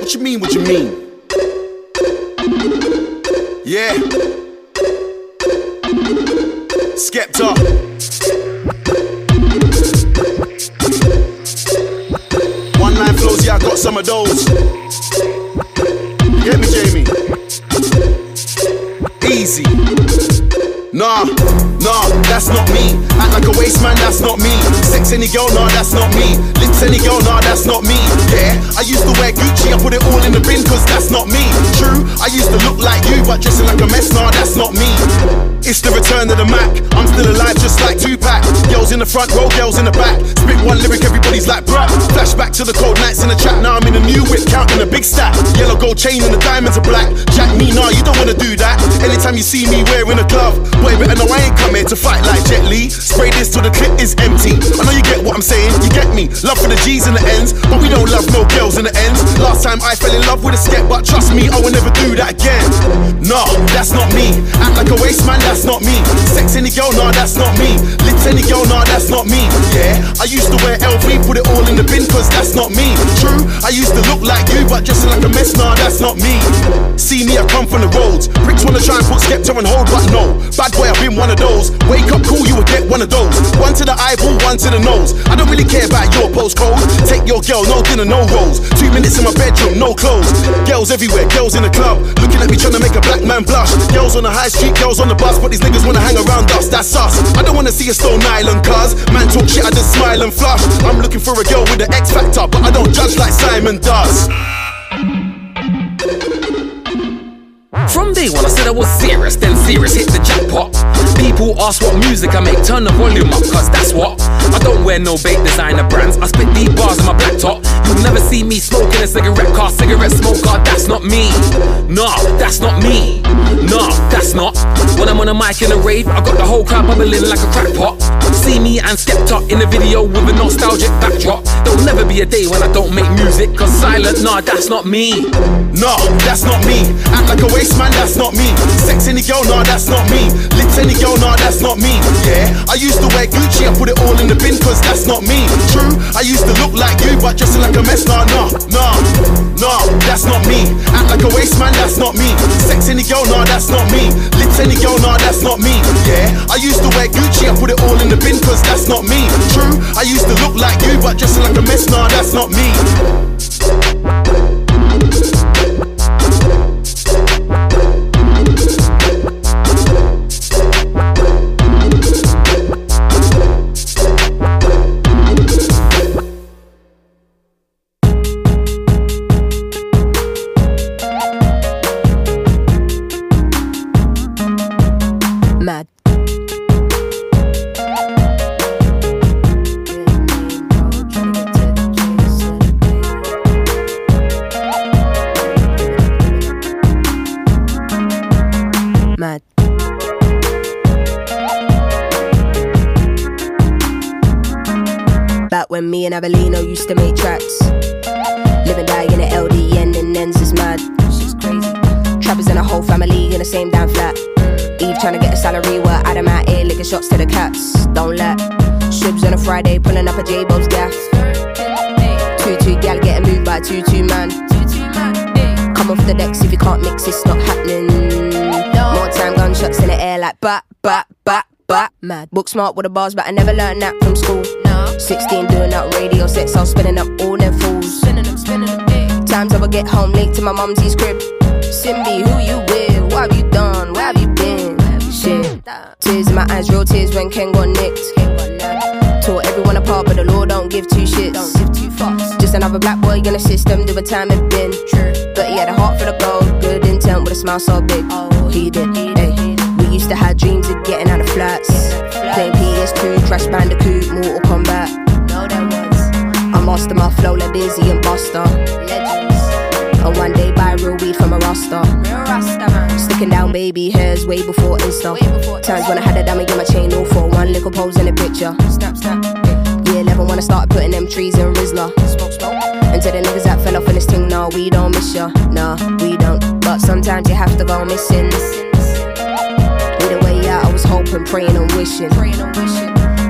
What you mean, what you mean? Yeah. Skepta. One line flows, yeah, I got some of those. Get me, Jme? Easy. Nah, nah, that's not me. Act like a waste man, that's not me. Sex any girl, nah, that's not me. Lips any girl, nah, that's not me. Yeah, I used to wear Gucci, I put it all in the bin, cause that's not me. True, I used to look like you, but dressing like a mess, nah, that's not me. It's the return of the Mac. I'm still alive, just like Tupac. Girls in the front row, girls in the back. Spit one lyric, everybody's like, bruh. Flashback to the cold nights in the trap. Now I'm in a new whip, counting a big stack. Yellow gold chain and the diamonds are black. Jack me, nah, you don't wanna do that. Anytime you see me wearing a glove, boy, better know I ain't come here to fight like Jet Li. Spray this till the clip is empty. I know you get what I'm saying, you get me. Love for the G's and the N's, but we don't love no girls in the ends. Last time I fell in love with a skep, but trust me, I will never do that again. Nah, that's not me. Act like a waste man, that's not me. Sex any girl, nah, that's not me. Lips any girl, nah, that's not me. Yeah, I used to wear LV, put it all in the bin, cause that's not me. True, I used to look like you, but dressing like a mess, nah, that's not me. See me, I come from the roads. Pricks wanna try and put Skepta on hold, but no. Bad boy, I've been one of those. Wake up cool, you would get one of those. One to the eyeball, one to the nose. I don't really care about your postcode. Take your girl, no dinner, no rolls. Two minutes in my bedroom, no clothes. Girls everywhere, girls in the club. Looking at me trying to make a black man blush. Girls on the high street, girls on the bus, but these niggas wanna hang around us, that's us. I don't wanna see a stone island, cuz man talk shit, I just smile and flush. I'm looking for a girl with an X factor, but I don't judge like Simon does. From day one, I said I was serious, then serious hit the jackpot. People ask what music I make, turn the volume up, cause that's what. I don't wear no bait designer brands, I spit deep bars in my black top. You'll never see me smoking a cigarette car, cigarette smoker, that's not me. Nah, that's not me. Nah, that's not. When I'm on a mic in a rave, I got the whole crowd bubbling like a crack pot. See me and Skepta in a video with a nostalgic backdrop. There'll never be a day when I don't make music, cause silent, nah, that's not me. Nah, that's not me. Act like a waste man, that's not me. Sex any girl, nah, that's not me. Lips any girl, nah, that's not me. Yeah, I used to wear Gucci, I put it all in the bin, cause that's not me. True, I used to look like you, but dressing like a mess, nah, nah, nah, nah, that's not me. Act like a waste man, that's not me. Sex any girl, nah, that's not me. Lips any girl, nah, that's not me. Yeah, I used to wear Gucci, I put it all in the bin, cause that's not me. True, I used to look like you, but dressing like a mess, nah, that's not me. Back when me and Abelino used to make tracks. Live and die in the LDN and ends is mad. Shit's crazy. Trappers and a whole family in the same damn flat. Eve trying to get a salary while Adam out here licking shots to the cats. Don't let Shibs on a Friday pulling up a J-Bo's gaff. Two two gal getting moved by two two man. Come off the decks if you can't mix, it's not happening. Gunshots in the air like bat bat bat bat. Mad. Book smart with the bars, but I never learned that from school. 16 doing that radio sets, I was spinning up all them fools. Times I would get home late to my mumsy's crib. Simbi, who you with? What have you done? Where have you been? Shit. Tears in my eyes, real tears when Ken got nicked. Tore everyone apart, but the law don't give two shits. Just another black boy in the system, do a time and bin. But he had a heart for the gold, good intent with a smile so big. Oh, He did, hey. Used to have dreams of getting out of flats. Playing PS2, Crash Bandicoot, Mortal Kombat. I master my flow like Dizzee and Busta. And one day buy real weed from a Rasta. Sticking down baby hairs way before Insta. Times when I had a dummy in my chain, all for one little pose in a picture. Snap, snap. Year 11 when I started putting them trees in Rizla. And to the niggas that fell off in this thing, no, we don't miss ya. Nah, we don't. But sometimes you have to go missing. Either way out, I was hoping, praying and wishing.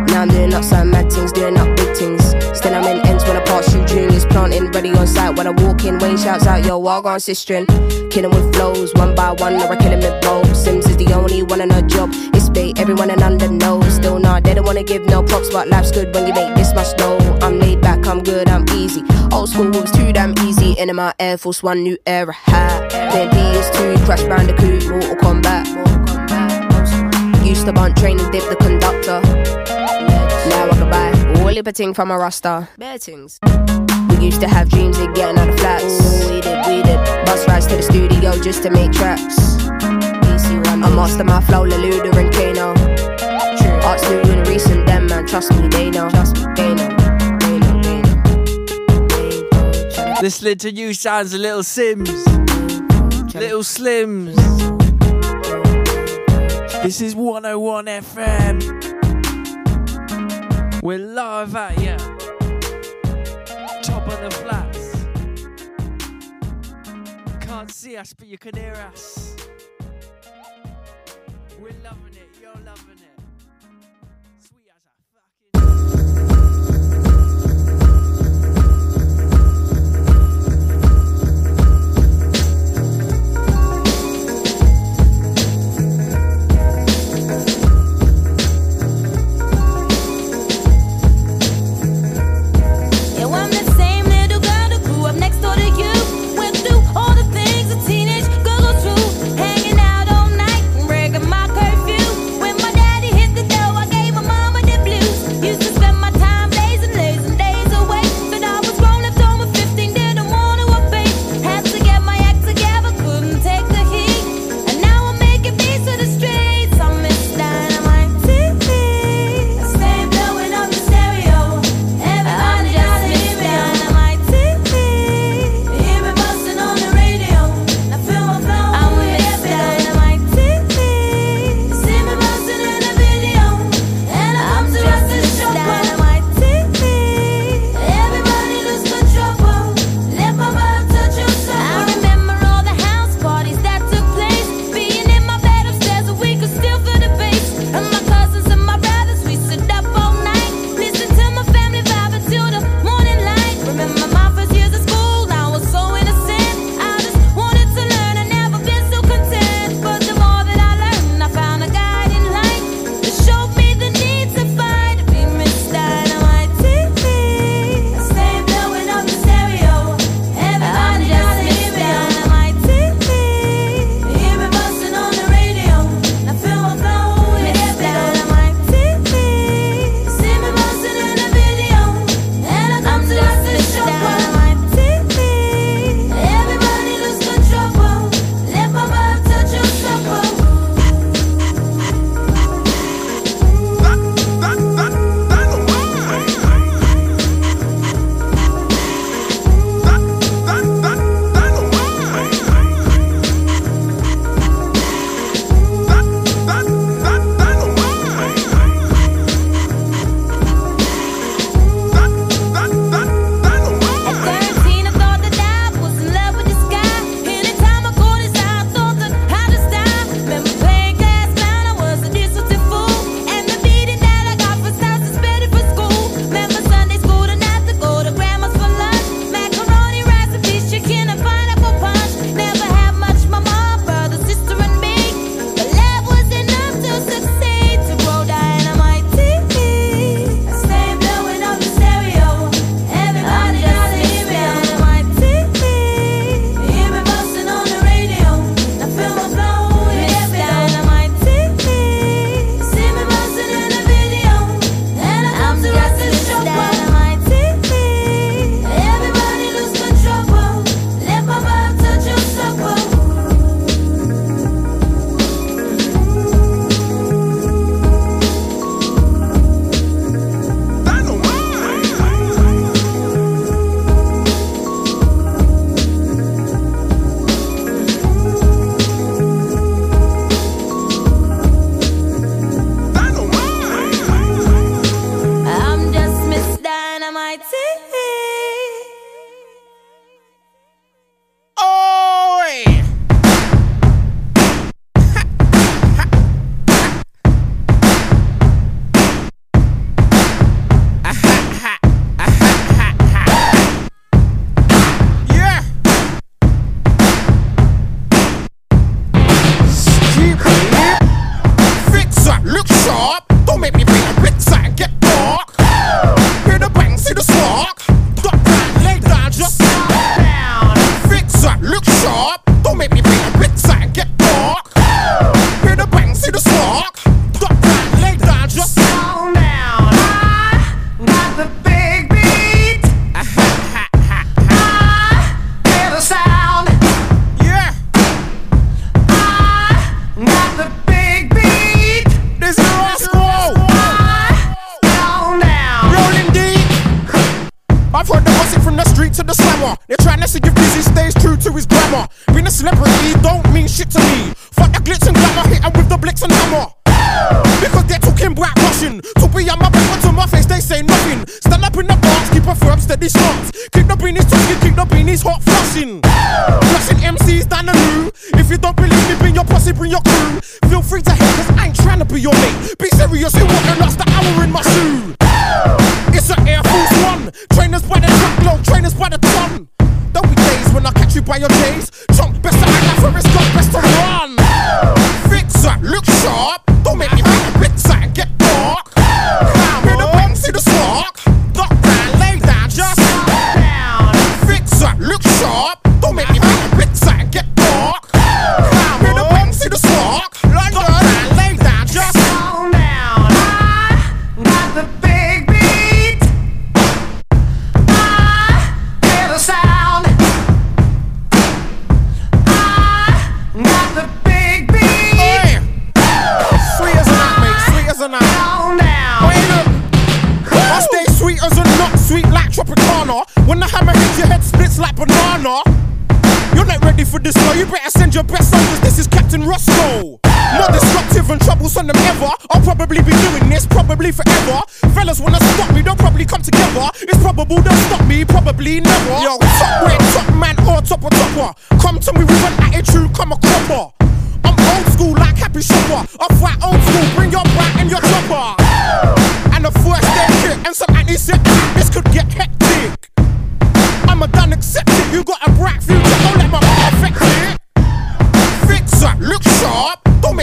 Now I'm doing up some mad things, doing up big things. Still I'm in ends when I pass through juniors, planting, ready on site when I walk in. Wayne shouts out, yo, Walgon sistering. Killing with flows, one by one, or I kill him with both. Simz is the only one on a job. It's bait, everyone in under knows. Still not, they don't wanna give no props, but life's good when you make this much dough. I'm laid back, I'm good, I'm easy. Old school was too damn easy. In my Air Force One, new era hat. Then PS2, Crash Bandicoot, Mortal Kombat. Used to bunt train and dip the conductor. Now I can buy all the ting from a rasta. Bear things. We used to have dreams of getting out of flats. Ooh, we did, we did. Bus rides to the studio just to make tracks. I master my flow, Leluda and Kano. Arts new and recent, them man, trust me, they know. Trust me, they know. Listening to you sounds a little Simz. Little Slims. This is 101 FM. We're live at ya. Top of the flats. Can't see us, but you can hear us.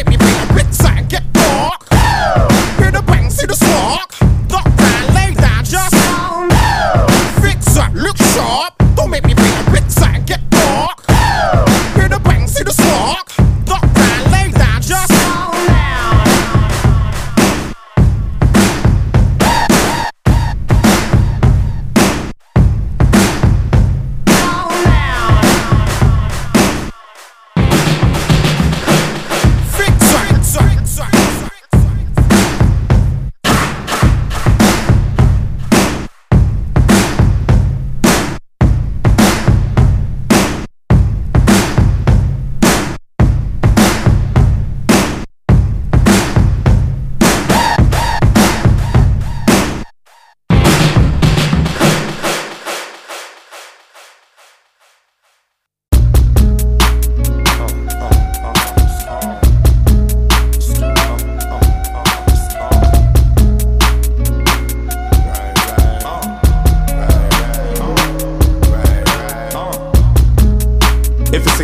Sharp.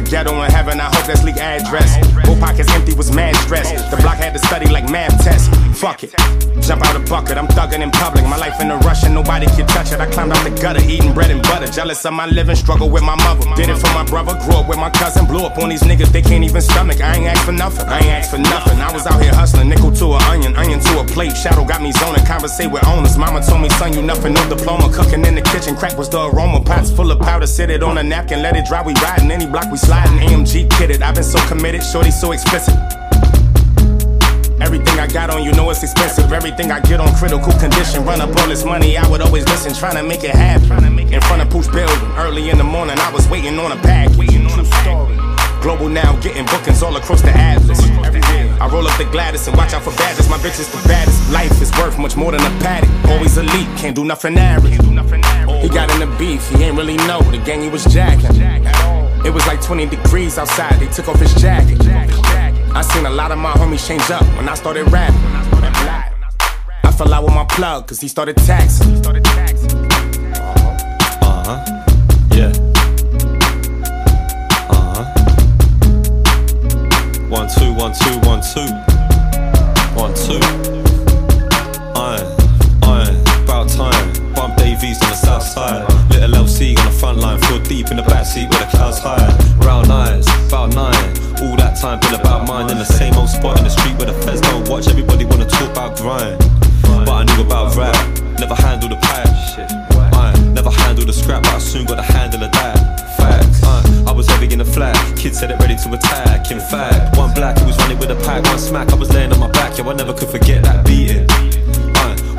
Ghetto in heaven, I hope that's leak address. Both pockets empty was mad stress. The block had to study like math tests. Fuck it. Jump out a bucket, I'm thugging in public. My life in a rush and nobody can touch it. I climbed out the gutter, eating bread and butter. Jealous of my living, struggle with my mother. Did it for my brother, grew up with my cousin. Blew up on these niggas, they can't even stomach. I ain't asked for nothing. I ain't asked for nothing. I was out here hustling, nickel to an onion, onion to a plate. Shadow got me zoning, conversate with owners. Mama told me, son, you nothing, no diploma. Cooking in the kitchen, crack was the aroma. Pots full of powder, sit it on a napkin, let it dry. We riding any block we sliding. AMG kitted, I've been so committed, shorty so explicit. Everything I got on you know it's expensive. Everything I get on critical condition. Run up all this money, I would always listen, trying to make it happen. In front of Pooch building, early in the morning, I was waiting on a bag. True story. Global now, getting bookings all across the atlas. I roll up the Gladys and watch out for badges. My bitch is the baddest. Life is worth much more than a paddock. Always elite, can't do nothing average. He got in the beef, he ain't really know the gang he was jacking. It was like 20 degrees outside, they took off his jacket. I seen a lot of my homies change up when I started rapping. I fell out with my plug, cause he started taxing. Uh huh. Yeah. Uh huh. One, two, one, two, one, two. One, two. Front line. Feel deep in the backseat where the clouds high. Brown eyes, about nine. All that time been about mine. In the same old spot in the street where the feds don't watch. Everybody wanna talk about grind. But I knew about rap. Never handled the pipe. I never handled the scrap, but I soon got the handle of that. Facts. Uh, I was heavy in the flat. Kids said it ready to attack. In fact, one black who was running with a pack, one smack. I was laying on my back. Yo, I never could forget that beating.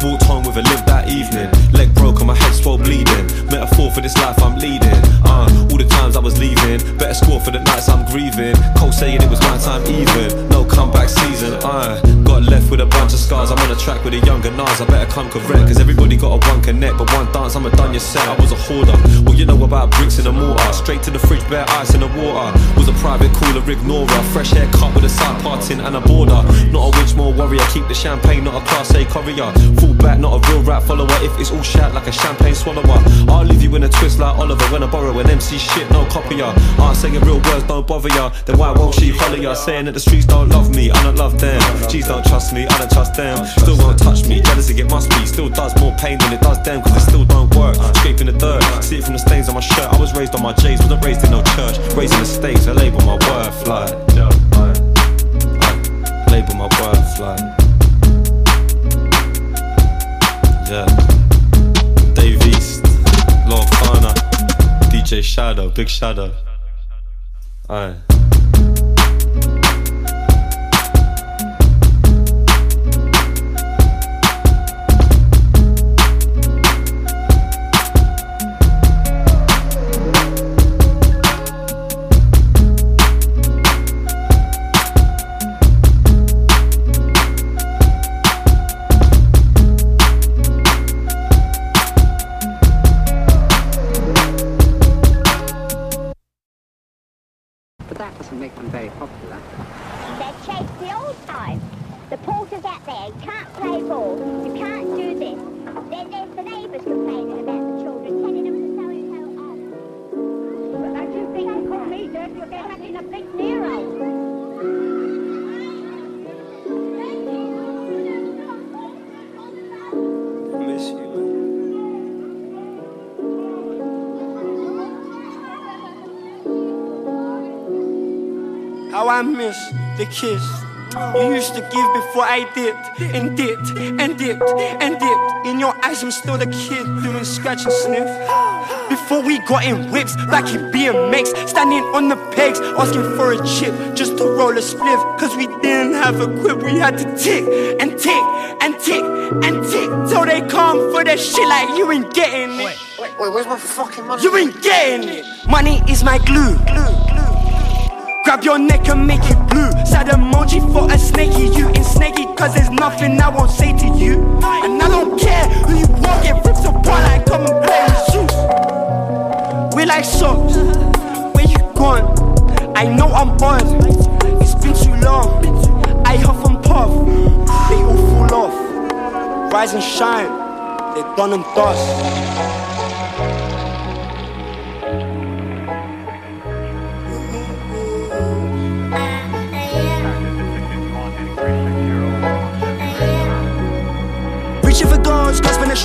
Walked home with a lift that evening. Leg broke and my head swelled bleeding. Metaphor for this life I'm leading. Uh, all the times I was leaving. Better score for the nights I'm grieving. Cold saying it was my time even. No comeback season. Uh, got left with a bunch of scars. I'm on a track with a younger Nas. I better come correct. Cause everybody got a one connect. But one dance, I'm a done your set. I was a hoarder. Well, you know about bricks in the mortar. Straight to the fridge, bare ice in the water. Was a private cooler ignorer. Fresh haircut with a side parting and a border. Not a witch, more warrior. Keep the champagne, not a class A courier. Full back, not a real rap follower. If it's all shat like a champagne swallower. I'll leave you in a twist like Oliver when I borrow an MC shit, no copy ya. Aren't saying real words, don't bother ya. Then why won't she follow ya? Saying that the streets don't love me, I don't love them. Don't trust me, I don't trust them. Still won't touch me, jealousy it must be. Still does more pain than it does them, cause it still don't work. Scraping the dirt, see it from the stains on my shirt. I was raised on my J's, wasn't raised in no church. Raised in the States, I label my worth like. Label my worth like. Yeah. Dave East, Lord Kana, DJ Shadow, Big Shadow. Aye. I miss the kiss you used to give before I dipped and dipped and dipped and dipped. In your eyes, I'm still the kid doing scratch and sniff. Before we got in whips, back in BMX, standing on the pegs, asking for a chip just to roll a spliff. Cause we didn't have a quip, we had to tick and tick and tick and tick till they come for that shit like you ain't getting it. Wait, wait, where's my fucking money? You ain't getting it. Money is my glue. Grab your neck and make it blue. Sad emoji for a snaky. You ain't snaky, cause there's nothing I won't say to you. And I don't care who you walk it rips apart like come and play with shoes. We like socks. Where you gone? I know I'm on. It's been too long. I huff and puff. They all fall off. Rise and shine. They're done and dust.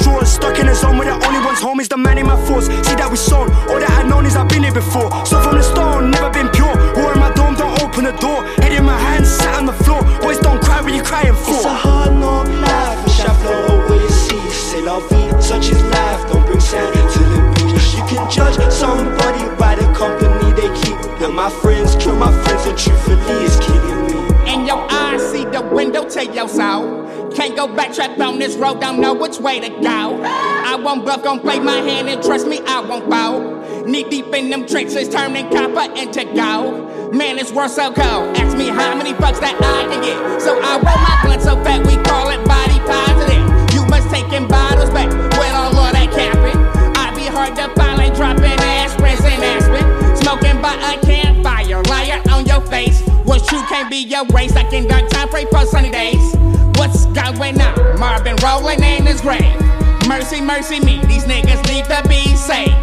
Goals, grasping at stuck in a zone where the only one's home is the man in my force. See that we sold, all that I've known is I've been here before. So from the stone, never been pure. War in my dome, don't open the door. Head in my hands, sat on the floor. Boys don't cry when you're crying for. It's a hard knock life, wish I flow away sea. C'est la vie, such is life, don't bring sand to the beach. You can judge somebody by the company they keep. They're my friends, kill my friends, and truthfully it's killing me. In your eyes, see the window take your soul. Can't go back, trapped on this road, don't know which way to go. I won't bluff, gon' play my hand, and trust me, I won't bow. Knee deep in them trenches, turning copper into gold. Man, it's worth so cold. Ask me how many bucks that I can get. So I roll my blunt so fat, we call it body positive. You must taking bottles back with all of that capping. I be hard to find, like dropping aspirins and aspirin. Smoking by a campfire, liar on your face. What's true can't be your race. Like in dark time, pray for sunny days. What's going on? Marvin rolling in his grave. Mercy, mercy me, these niggas need to be safe.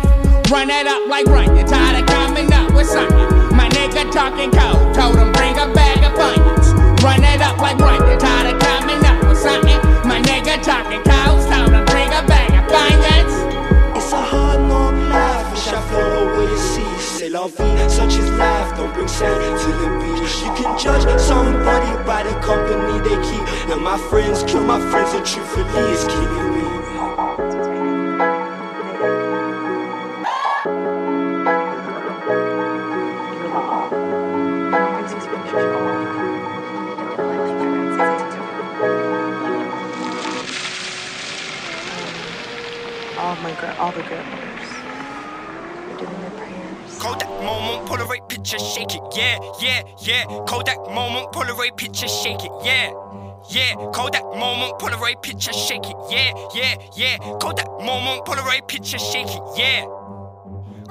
Run it up like run, you're tired of coming up with something. My nigga talking cold, told him bring a bag of onions. Run it up like run, you tired of coming up with something. My nigga talking cold, told him bring a bag of onions. It's a hard knock life, wish I flow away vie, such is life, don't bring sand to the beach. You can judge somebody by the company they keep. They're my friends, kill my friends, and truthfully it's killing me. all my all the grandmothers picture, shake it. Yeah, yeah, yeah. Kodak moment, Polaroid picture, shake it. Yeah. Yeah, Kodak moment, Polaroid picture, shake it. Yeah, yeah, yeah. Kodak moment, Polaroid picture, shake it. Yeah.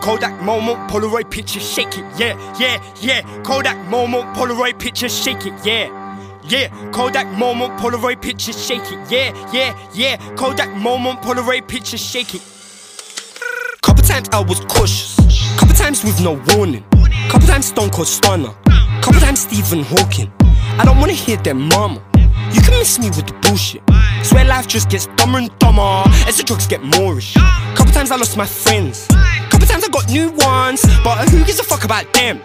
Kodak moment, Polaroid picture, shake it. Yeah, yeah, yeah. Kodak moment, Polaroid picture, shake it. Yeah. Yeah, Kodak moment, Polaroid picture, shake it. Yeah, yeah, yeah. Kodak moment, Polaroid picture, shake it. Couple times I was cautious. Couple times with no warning. Couple times Stone Cold Stunner. Couple times Stephen Hawking. I don't wanna hear them mama. You can miss me with the bullshit. Swear life just gets dumber and dumber as the drugs get moreish. Couple times I lost my friends. Couple times I got new ones, but who gives a fuck about them?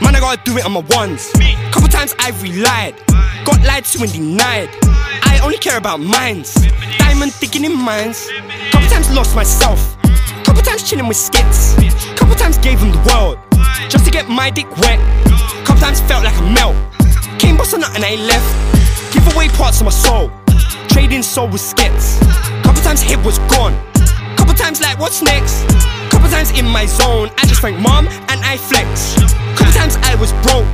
Man, I gotta do it on my ones. Couple times I relied, got lied to and denied. I only care about mines. Diamond digging in mines. Couple times lost myself. Couple times chilling with skits. Couple times gave him the world just to get my dick wet. Couple times felt like a melt. Came boss on and I left. Give away parts of my soul. Trading soul with skits. Couple times hit was gone. Couple times like what's next? Couple times in my zone. I just thank mom and I flex. Couple times I was broke.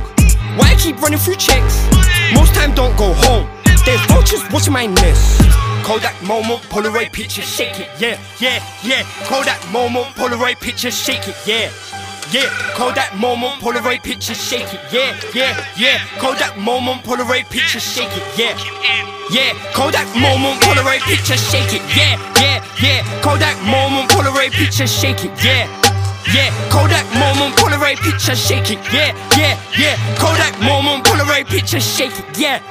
Why I keep running through checks? Most time don't go home. There's vultures watching my nest. Kodak moment, Polaroid picture, shake it, yeah, yeah, yeah. Kodak moment, Polaroid picture, shake it, yeah. Yeah, Kodak moment, Polaroid picture, shake it, yeah, yeah, yeah. Kodak moment, Polaroid picture, shake it, yeah. Yeah, Kodak moment, Polaroid picture, shake it, yeah, yeah, yeah. Kodak moment, Polaroid picture, shake it, yeah. Yeah, Kodak moment, Polaroid picture, shake it, yeah, yeah, yeah. Kodak moment, Polaroid picture, shake it, yeah.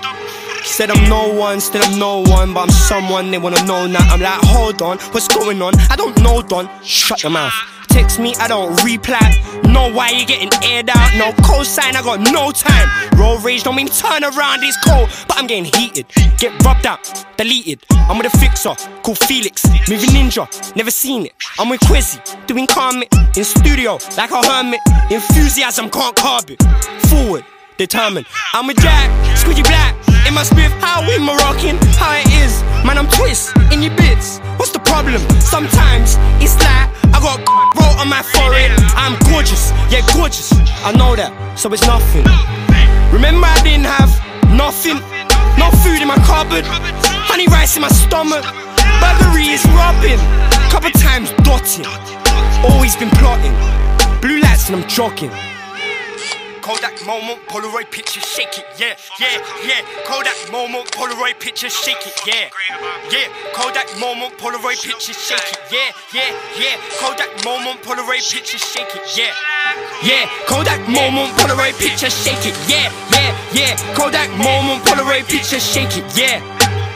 Said I'm no one, still I'm no one, but I'm someone they wanna know now. I'm like, hold on, what's going on? I don't know, Don. Shut your mouth. Text me, I don't reply. Know why you getting aired out? No cosign, I got no time. Roll rage, don't mean turn around, it's cold, but I'm getting heated. Get rubbed out, deleted. I'm with a fixer called Felix, moving ninja, never seen it. I'm with Quizzy, doing Carmit in studio like a hermit. Enthusiasm can't carb it. Forward, determined. I'm with Jack, squidgy black. In my spiff, how we Moroccan, how it is. Man, I'm twist in your bits. What's problem? Sometimes it's like I got roll on my forehead. I'm gorgeous, yeah, gorgeous. I know that, so it's nothing. Remember, I didn't have nothing, no food in my cupboard, honey rice in my stomach. Burglary is robbing, couple times dotting. Always been plotting, blue lights and I'm jogging. Kodak moment, Polaroid picture, shake it, yeah, yeah, yeah. Kodak moment, Polaroid picture, shake it, yeah, yeah. Kodak moment, Polaroid picture, shake it, yeah, yeah, yeah. Kodak moment, Polaroid picture, shake it, yeah, yeah. Kodak moment, Polaroid picture, shake it, yeah, yeah, yeah. Kodak moment, Polaroid picture, shake it, yeah.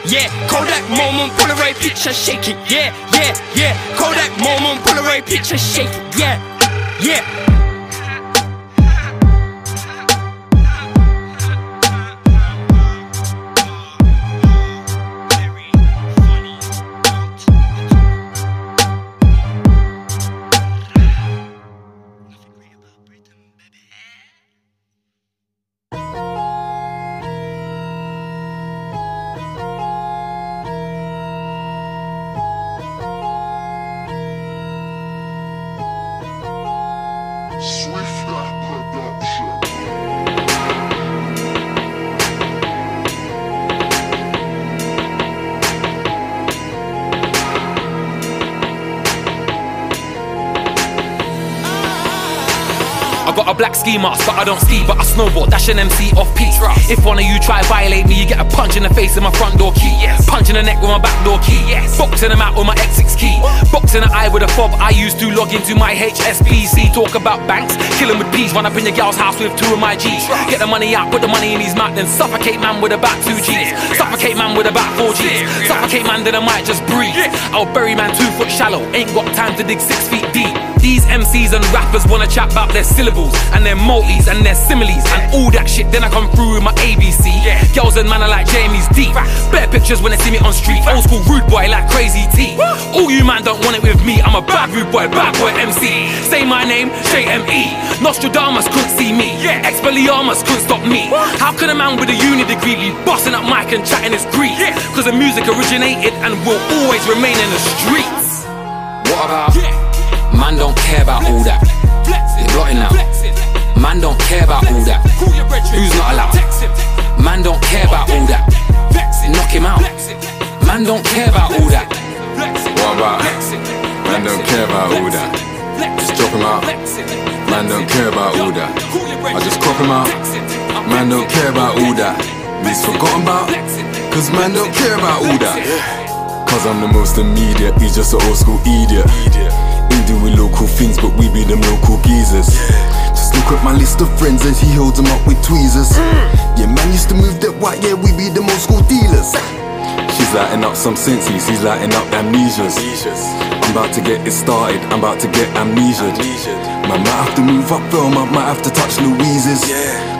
Yeah, Kodak moment, Polaroid picture, shake it, yeah, yeah, yeah. Kodak moment, Polaroid picture, shake it, yeah, yeah. Ski mask, but I don't ski, but I snowboard. Dash an MC off peak. If one of you try violate me, you get a punch in the face with my front door key. Punch in the neck with my back door key. Boxing them out with my X6 key. Box in the eye with a fob I used to log into my HSBC. Talk about banks, killing with peas. Run up in your gal's house with two of my G's. Get the money out, put the money in his mouth, then suffocate man with about two G's. Suffocate man with about four G's. Suffocate man, then I might just breathe. I'll bury man two foot shallow. Ain't got time to dig six feet deep. These MCs and rappers wanna chat about their syllables and their multis and their similes and all that shit. Then I come through with my ABC. Yeah. Girls and man are like Jme's deep. Better pictures when they see me on street. Old school rude boy like crazy T. All you man don't want it with me. I'm a bad rude boy, bad boy MC. Say my name, straight ME. Nostradamus couldn't see me. Yeah. Expelliarmus couldn't stop me. How could a man with a uni degree be busting up mic and chatting his grief? Cause the music originated and will always remain in the streets. What about? Man don't care about all that. They're blotting out. Man don't care about all that. Who's not allowed? Man don't care about all that. Knock him out. Man don't care about all that. What about? Man don't care about all that. Just drop him out. Man don't care about all that. I just crop him out. Man don't care about all that. He's forgotten about. Cause man don't care about all that. Cause I'm the most immediate, he's just an old school idiot. He doing local things, but we be them local geezers. Just look at my list of friends as he holds them up with tweezers. Yeah, man used to move that white, yeah, we be them old school dealers. She's lighting up some senses, he's lighting up amnesias. I'm about to get it started, I'm about to get amnesia. Man might have to move up film, I might have to touch Louise's.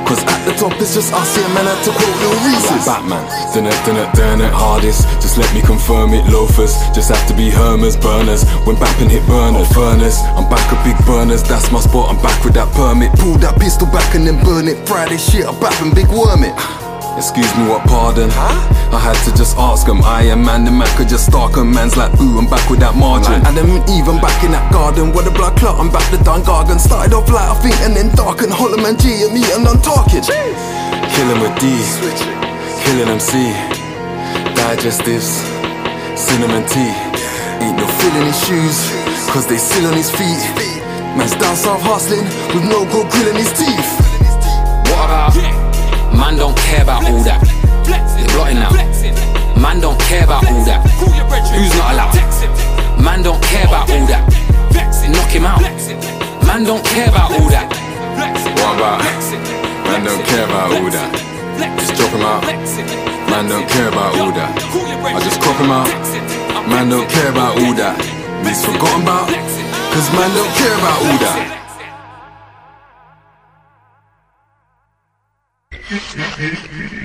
Cause at the top it's just us here, man, to quote Lil Reese's. Batman, dun it, dun it, dun it, hardest. Just let me confirm it, loafers. Just have to be Hermers, burners. When bapping hit burner, furnace. I'm back with big burners, that's my spot, I'm back with that permit. Pull that pistol back and then burn it. Friday shit, I'm bapping big worm it. Excuse me, what pardon? I had to just ask him. I am man, the man could just stalk him. Man's like, ooh, I'm back with that margin. And then even back in that garden where the blood clot, I'm back the Dun Gargan. Started off light, I think, and then dark and Hollow Man G and me and I'm talking. Killing with D, killing MC, digestives, cinnamon tea. Ain't no feeling his shoes, cause they still on his feet. Man's down south hustling with no gold grill in his teeth. What about? Man don't care about all that. They're blotting out. Man don't care about all that. Who's not allowed? Man don't care about all that. Knock him out. Man don't care about all that. What about? Man don't care about all that. Just drop him out. Man don't care about all that. I just crop him out. Man don't care about all that. He's forgotten about. Cause man don't care about all that. Thank you.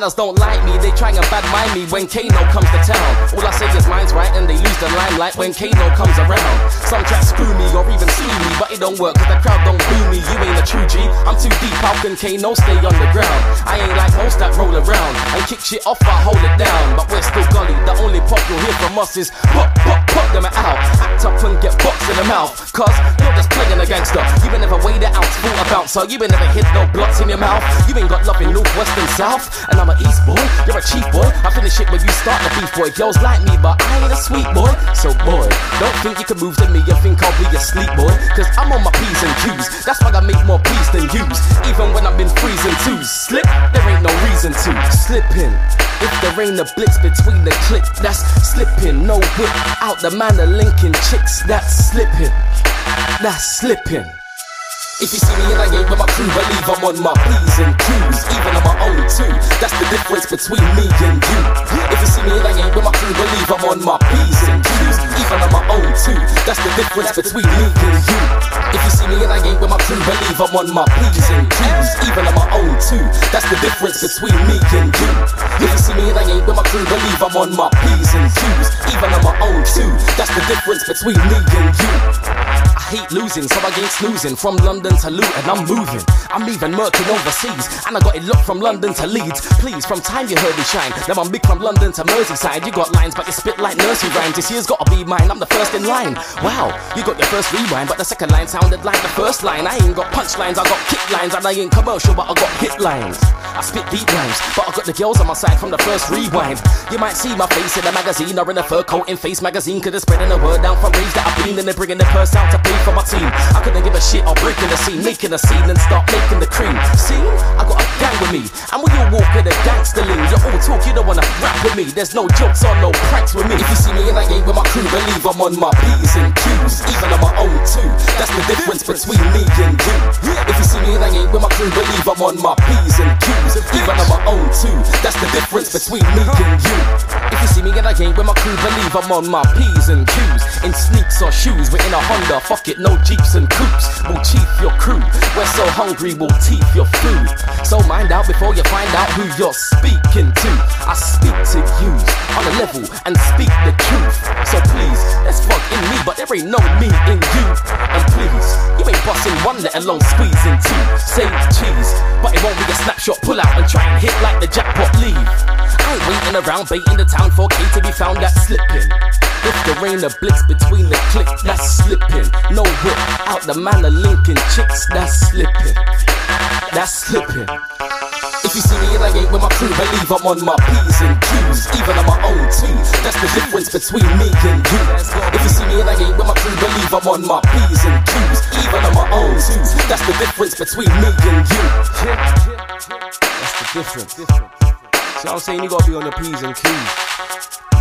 Some don't like me, they try and bad mind me when Kano comes to town. All I say is mine's right and they lose the limelight when Kano comes around. Some tracks screw me or even sue me, but it don't work cause the crowd don't boo me. You ain't a true G, I'm too deep, how can Kano stay on the ground? I ain't like most that roll around and kick shit off, I hold it down. But we're still gully, the only pop you'll hear from us is pop, pop, pop them out. Act up and get boxed in the mouth, cause you're just playing a gangster. You ain't never weighed out, full a bouncer. You ain't never hit no blocks in your mouth. You ain't got love in north, west, and south. And I'm a east boy, you're a cheap boy. I finish it when you start the beef boy. Girls like me, but I ain't a sweet boy. So boy, don't think you can move to me and think I'll be asleep boy. Cause I'm on my P's and Q's. That's why I make more P's than U's. Even when I've been freezing twos. Slip, there ain't no reason to. Slipping. If there ain't a blitz between the click, that's slipping. No whip out the manner linking chicks, that's slipping. That's slipping. If you see me and I ain't with my crew, believe I'm on my P's and Q's, even on my own too. That's the difference between me and you. If you see me and I ain't with my crew, believe I'm on my P's and Q's, even on my own too. That's the difference between me and you. If you see me and I ain't with my crew, believe I'm on my P's and Q's, even on my own too. That's the difference between me and you. If you see me and I ain't with my crew, believe I'm on my P's and Q's, even on my own too. That's the difference between me and you. Hate losing, so I ain't snoozing. From London to Luton, I'm moving. I'm even murking overseas, and I got it locked from London to Leeds. Please, from time you heard me shine. Now I'm big from London to Merseyside. You got lines, but you spit like nursery rhymes. This year's gotta be mine. I'm the first in line. Wow, you got your first rewind, but the second line sounded like the first line. I ain't got punchlines, I got kick lines, and I ain't commercial, but I got hit lines. I spit deep rhymes, but I got the girls on my side from the first rewind. You might see my face in a magazine or in a fur coat in Face magazine, cause it's spreading the word down from raves that I've been, and they're bringing the purse out to pay for my team. I couldn't give a shit, I'll break in the scene, making a scene and start making the cream. See, I got a gang with me, and when you walk with a gangster lean, you all talk, you don't wanna rap with me. There's no jokes or no pranks with me. If you see me in I game with my crew, believe I'm on my P's and Q's, even on my own too. That's the difference between me and you. If you see me in I game with my crew, believe I'm on my P's and Q's, even on my own too. That's the difference between me and you. If you see me in I game with my crew, believe I'm on my P's and Q's, in sneaks or shoes, we're in a Honda. Fuck it, no jeeps and coupes. We'll chief your crew. We're so hungry, we'll teeth your food. So mind out before you find out who you're speaking to. I speak to you on a level and speak the truth. So please, let's fuck in me, but there ain't no me in you. And please, you ain't busting one, let alone squeezing two. Save cheese, but it won't be a snapshot. Pull out and try and hit like the jackpot leave. I ain't waiting around, baiting the town for K to be found that's slipping. If there ain't a blitz between the click, that's slipping. No whip out the manner linking chicks, that's slipping. That's slipping. If you see me in I ain't with my crew, believe I'm on my P's and Q's, even on my own too. That's the difference between me and you. If you see me in I ain't with my crew, believe I'm on my P's and Q's, even on my own too. That's the difference between me and you. That's the difference. So I'm saying? You gotta be on the P's and Q's.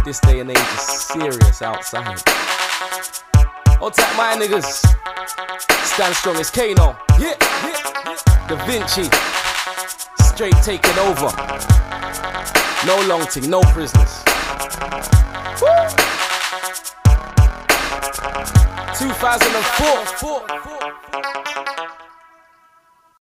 This day and age is serious outside. Hold tight, my niggas. Stand strong as Kano. Yeah, yeah Da Vinci. Straight taking over. No long thing, no prisoners. Woo! 2004.